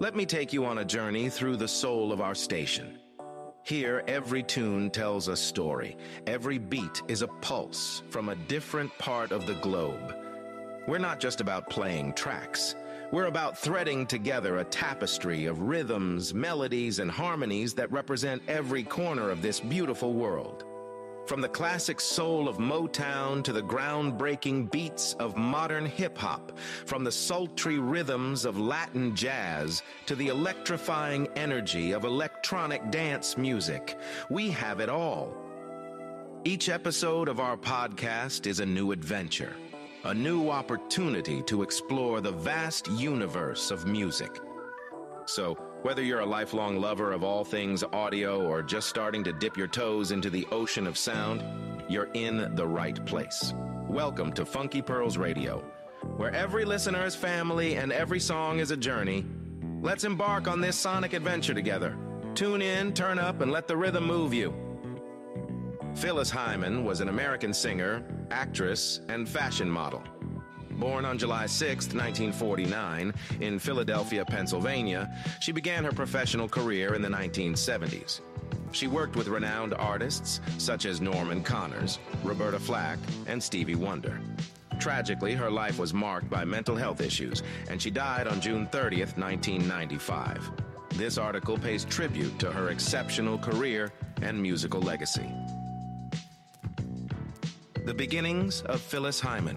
Let me take you on a journey through the soul of our station. Here, every tune tells a story, every beat is a pulse from a different part of the globe. We're not just about playing tracks. We're about threading together a tapestry of rhythms, melodies, and harmonies that represent every corner of this beautiful world. From the classic soul of Motown to the groundbreaking beats of modern hip hop, from the sultry rhythms of Latin jazz to the electrifying energy of electronic dance music, we have it all. Each episode of our podcast is a new adventure, a new opportunity to explore the vast universe of music. So, whether you're a lifelong lover of all things audio or just starting to dip your toes into the ocean of sound, you're in the right place. Welcome to Funky Pearls Radio, where every listener is family and every song is a journey. Let's embark on this sonic adventure together. Tune in, turn up, and let the rhythm move you. Phyllis Hyman was an American singer, actress, and fashion model. Born on July 6, 1949, in Philadelphia, Pennsylvania, she began her professional career in the 1970s. She worked with renowned artists such as Norman Connors, Roberta Flack, and Stevie Wonder. Tragically, her life was marked by mental health issues, and she died on June 30th, 1995. This article pays tribute to her exceptional career and musical legacy. The beginnings of Phyllis Hyman.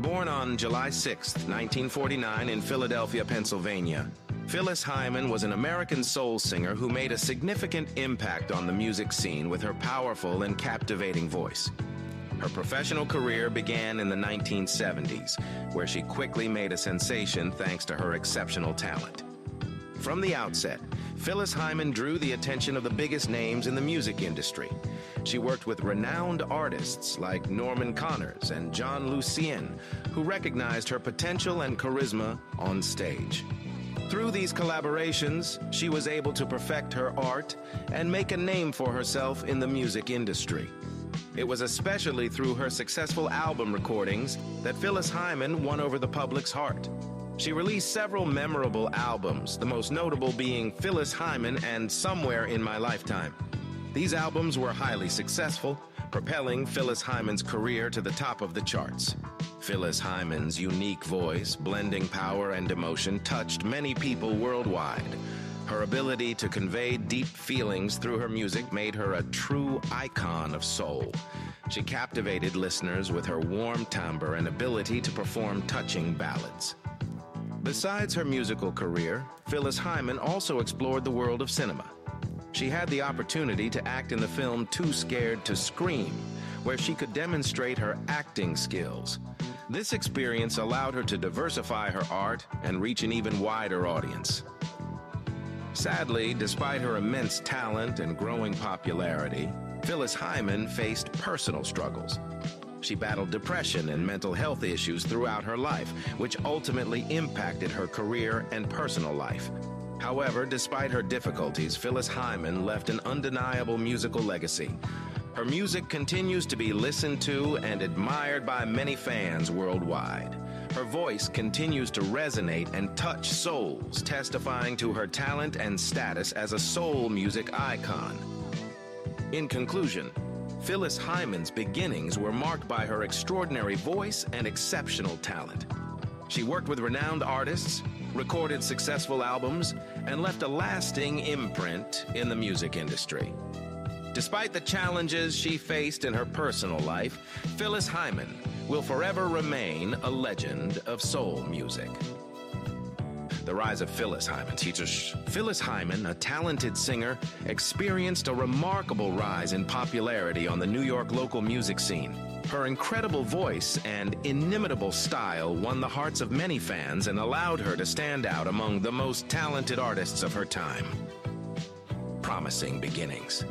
Born on July 6, 1949, in Philadelphia, Pennsylvania, Phyllis Hyman was an American soul singer who made a significant impact on the music scene with her powerful and captivating voice. Her professional career began in the 1970s, where she quickly made a sensation thanks to her exceptional talent. From the outset, Phyllis Hyman drew the attention of the biggest names in the music industry. She worked with renowned artists like Norman Connors and Jon Lucien, who recognized her potential and charisma on stage. Through these collaborations, she was able to perfect her art and make a name for herself in the music industry. It was especially through her successful album recordings that Phyllis Hyman won over the public's heart. She released several memorable albums, the most notable being Phyllis Hyman and Somewhere in My Lifetime. These albums were highly successful, propelling Phyllis Hyman's career to the top of the charts. Phyllis Hyman's unique voice, blending power and emotion, touched many people worldwide. Her ability to convey deep feelings through her music made her a true icon of soul. She captivated listeners with her warm timbre and ability to perform touching ballads. Besides her musical career, Phyllis Hyman also explored the world of cinema. She had the opportunity to act in the film Too Scared to Scream, where she could demonstrate her acting skills. This experience allowed her to diversify her art and reach an even wider audience. Sadly, despite her immense talent and growing popularity, Phyllis Hyman faced personal struggles. She battled depression and mental health issues throughout her life, which ultimately impacted her career and personal life. However, despite her difficulties, Phyllis Hyman left an undeniable musical legacy. Her music continues to be listened to and admired by many fans worldwide. Her voice continues to resonate and touch souls, testifying to her talent and status as a soul music icon. In conclusion, Phyllis Hyman's beginnings were marked by her extraordinary voice and exceptional talent. She worked with renowned artists, recorded successful albums, and left a lasting imprint in the music industry. Despite the challenges she faced in her personal life, Phyllis Hyman will forever remain a legend of soul music. The rise of Phyllis Hyman Phyllis Hyman, a talented singer, experienced a remarkable rise in popularity on the New York local music scene. Her incredible voice and inimitable style won the hearts of many fans and allowed her to stand out among the most talented artists of her time. Promising beginnings.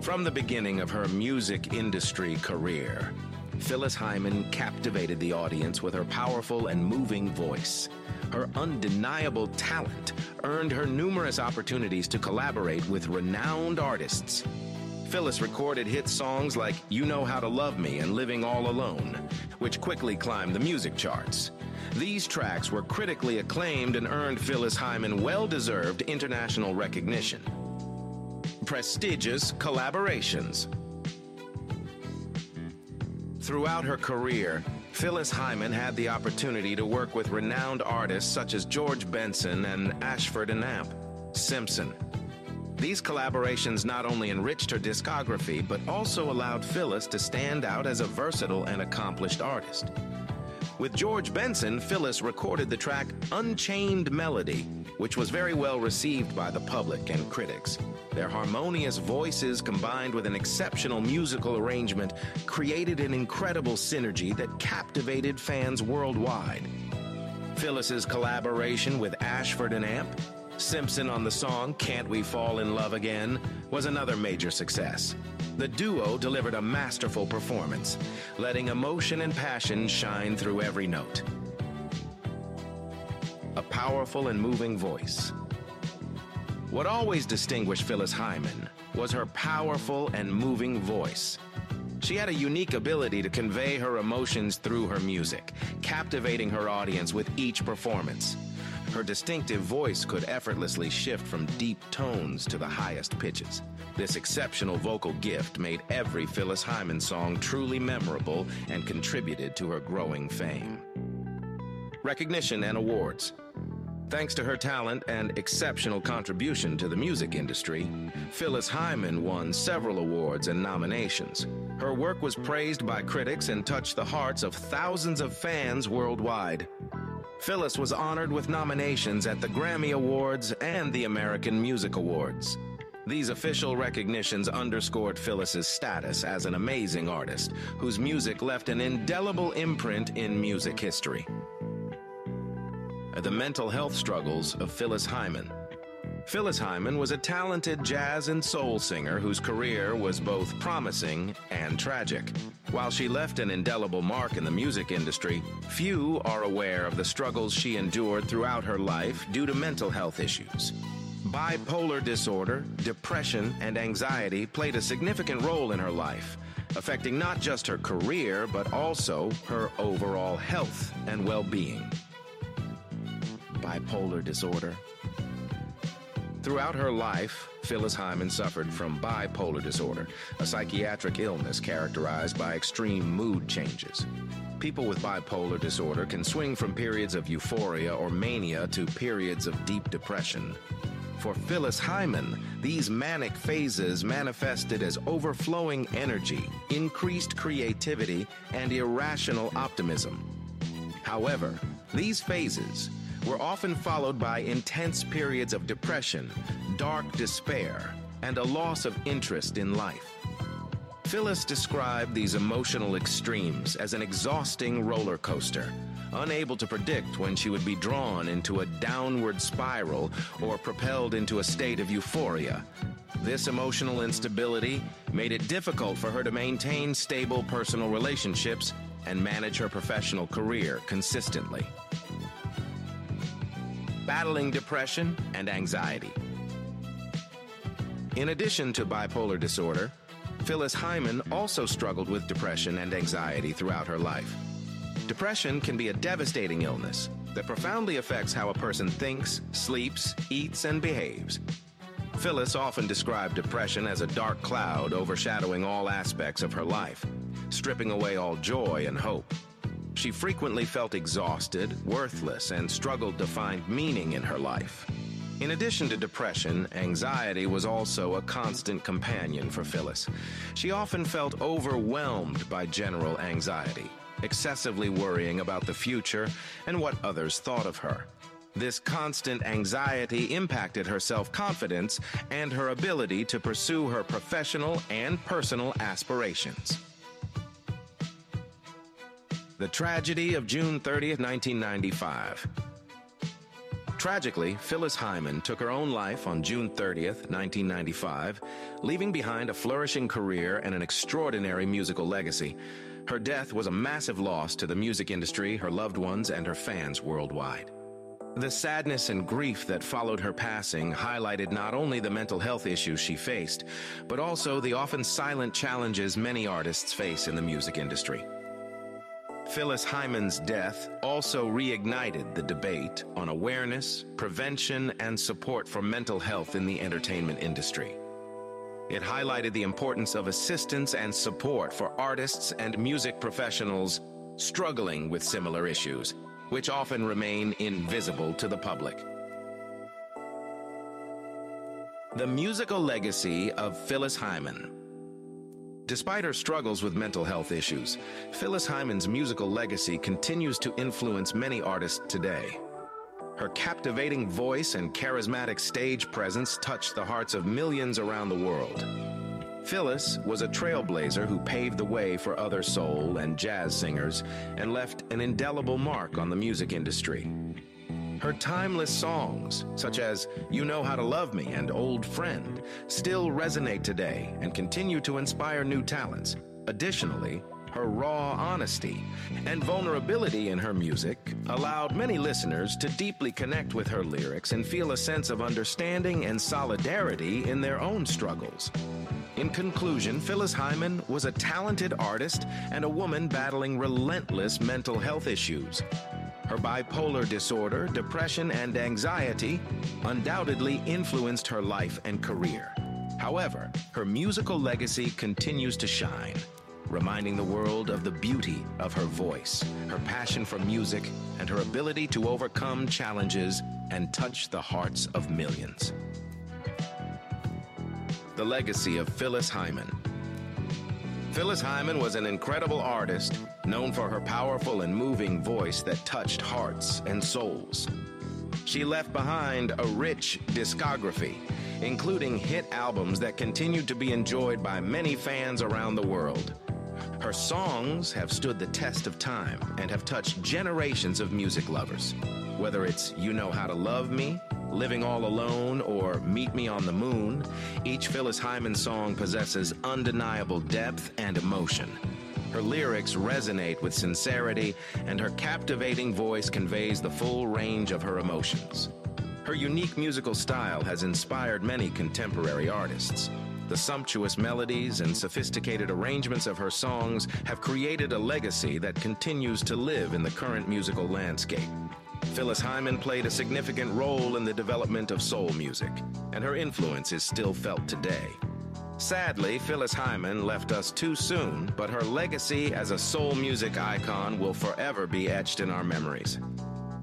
From the beginning of her music industry career, Phyllis Hyman captivated the audience with her powerful and moving voice. Her undeniable talent earned her numerous opportunities to collaborate with renowned artists. Phyllis recorded hit songs like You Know How to Love Me and Living All Alone, which quickly climbed the music charts. These tracks were critically acclaimed and earned Phyllis Hyman well deserved international recognition. Prestigious collaborations. Throughout her career, Phyllis Hyman had the opportunity to work with renowned artists such as George Benson and Ashford and Amp, Simpson. These collaborations not only enriched her discography, but also allowed Phyllis to stand out as a versatile and accomplished artist. With George Benson, Phyllis recorded the track Unchained Melody, which was very well received by the public and critics. Their harmonious voices combined with an exceptional musical arrangement created an incredible synergy that captivated fans worldwide. Phyllis's collaboration with Ashford and Amp, Simpson on the song Can't We Fall in Love Again, was another major success. The duo delivered a masterful performance, letting emotion and passion shine through every note. A powerful and moving voice. What always distinguished Phyllis Hyman was her powerful and moving voice. She had a unique ability to convey her emotions through her music, captivating her audience with each performance. Her distinctive voice could effortlessly shift from deep tones to the highest pitches. This exceptional vocal gift made every Phyllis Hyman song truly memorable and contributed to her growing fame. Recognition and awards. Thanks to her talent and exceptional contribution to the music industry, Phyllis Hyman won several awards and nominations. Her work was praised by critics and touched the hearts of thousands of fans worldwide. Phyllis was honored with nominations at the Grammy Awards and the American Music Awards. These official recognitions underscored Phyllis's status as an amazing artist whose music left an indelible imprint in music history. The mental health struggles of Phyllis Hyman. Phyllis Hyman was a talented jazz and soul singer whose career was both promising and tragic. While she left an indelible mark in the music industry, few are aware of the struggles she endured throughout her life due to mental health issues. Bipolar disorder, depression, and anxiety played a significant role in her life, affecting not just her career, but also her overall health and well being. Bipolar disorder. Throughout her life, Phyllis Hyman suffered from bipolar disorder, a psychiatric illness characterized by extreme mood changes. People with bipolar disorder can swing from periods of euphoria or mania to periods of deep depression. For Phyllis Hyman, these manic phases manifested as overflowing energy, increased creativity, and irrational optimism. However, these phases were often followed by intense periods of depression, dark despair, and a loss of interest in life. Phyllis described these emotional extremes as an exhausting roller coaster, unable to predict when she would be drawn into a downward spiral or propelled into a state of euphoria. This emotional instability made it difficult for her to maintain stable personal relationships and manage her professional career consistently battling depression and anxiety. In addition to bipolar disorder, Phyllis Hyman also struggled with depression and anxiety throughout her life. Depression can be a devastating illness that profoundly affects how a person thinks, sleeps, eats, and behaves. Phyllis often described depression as a dark cloud overshadowing all aspects of her life, stripping away all joy and hope. She frequently felt exhausted, worthless, and struggled to find meaning in her life. In addition to depression, anxiety was also a constant companion for Phyllis. She often felt overwhelmed by general anxiety, excessively worrying about the future and what others thought of her. This constant anxiety impacted her self confidence and her ability to pursue her professional and personal aspirations. The tragedy of June 30th, 1995. Tragically, Phyllis Hyman took her own life on June 30th, 1995, leaving behind a flourishing career and an extraordinary musical legacy. Her death was a massive loss to the music industry, her loved ones, and her fans worldwide. The sadness and grief that followed her passing highlighted not only the mental health issues she faced, but also the often silent challenges many artists face in the music industry. Phyllis Hyman's death also reignited the debate on awareness, prevention, and support for mental health in the entertainment industry. It highlighted the importance of assistance and support for artists and music professionals struggling with similar issues, which often remain invisible to the public. The musical legacy of Phyllis Hyman. Despite her struggles with mental health issues, Phyllis Hyman's musical legacy continues to influence many artists today. Her captivating voice and charismatic stage presence touched the hearts of millions around the world. Phyllis was a trailblazer who paved the way for other soul and jazz singers and left an indelible mark on the music industry. Her timeless songs, such as You Know How to Love Me and Old Friend, still resonate today and continue to inspire new talents. Additionally, her raw honesty and vulnerability in her music allowed many listeners to deeply connect with her lyrics and feel a sense of understanding and solidarity in their own struggles. In conclusion, Phyllis Hyman was a talented artist and a woman battling relentless mental health issues. Her bipolar disorder, depression, and anxiety undoubtedly influenced her life and career. However, her musical legacy continues to shine, reminding the world of the beauty of her voice, her passion for music, and her ability to overcome challenges and touch the hearts of millions. The legacy of Phyllis Hyman. Phyllis Hyman was an incredible artist, known for her powerful and moving voice that touched hearts and souls. She left behind a rich discography, including hit albums that continue to be enjoyed by many fans around the world. Her songs have stood the test of time and have touched generations of music lovers. Whether it's You Know How to Love Me, Living All Alone, or Meet Me on the Moon, each Phyllis Hyman song possesses undeniable depth and emotion. Her lyrics resonate with sincerity, and her captivating voice conveys the full range of her emotions. Her unique musical style has inspired many contemporary artists. The sumptuous melodies and sophisticated arrangements of her songs have created a legacy that continues to live in the current musical landscape. Phyllis Hyman played a significant role in the development of soul music, and her influence is still felt today. Sadly, Phyllis Hyman left us too soon, but her legacy as a soul music icon will forever be etched in our memories.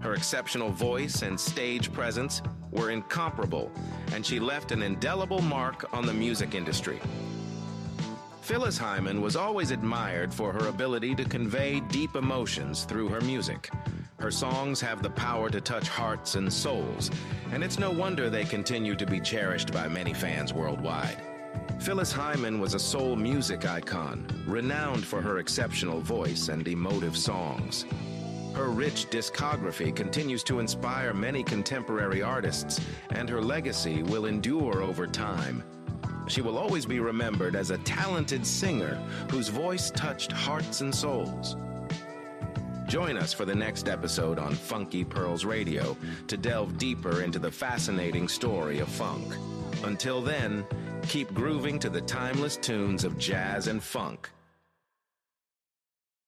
Her exceptional voice and stage presence were incomparable, and she left an indelible mark on the music industry. Phyllis Hyman was always admired for her ability to convey deep emotions through her music. Her songs have the power to touch hearts and souls, and it's no wonder they continue to be cherished by many fans worldwide. Phyllis Hyman was a soul music icon, renowned for her exceptional voice and emotive songs. Her rich discography continues to inspire many contemporary artists, and her legacy will endure over time. She will always be remembered as a talented singer whose voice touched hearts and souls. Join us for the next episode on Funky Pearls Radio to delve deeper into the fascinating story of funk. Until then, keep grooving to the timeless tunes of jazz and funk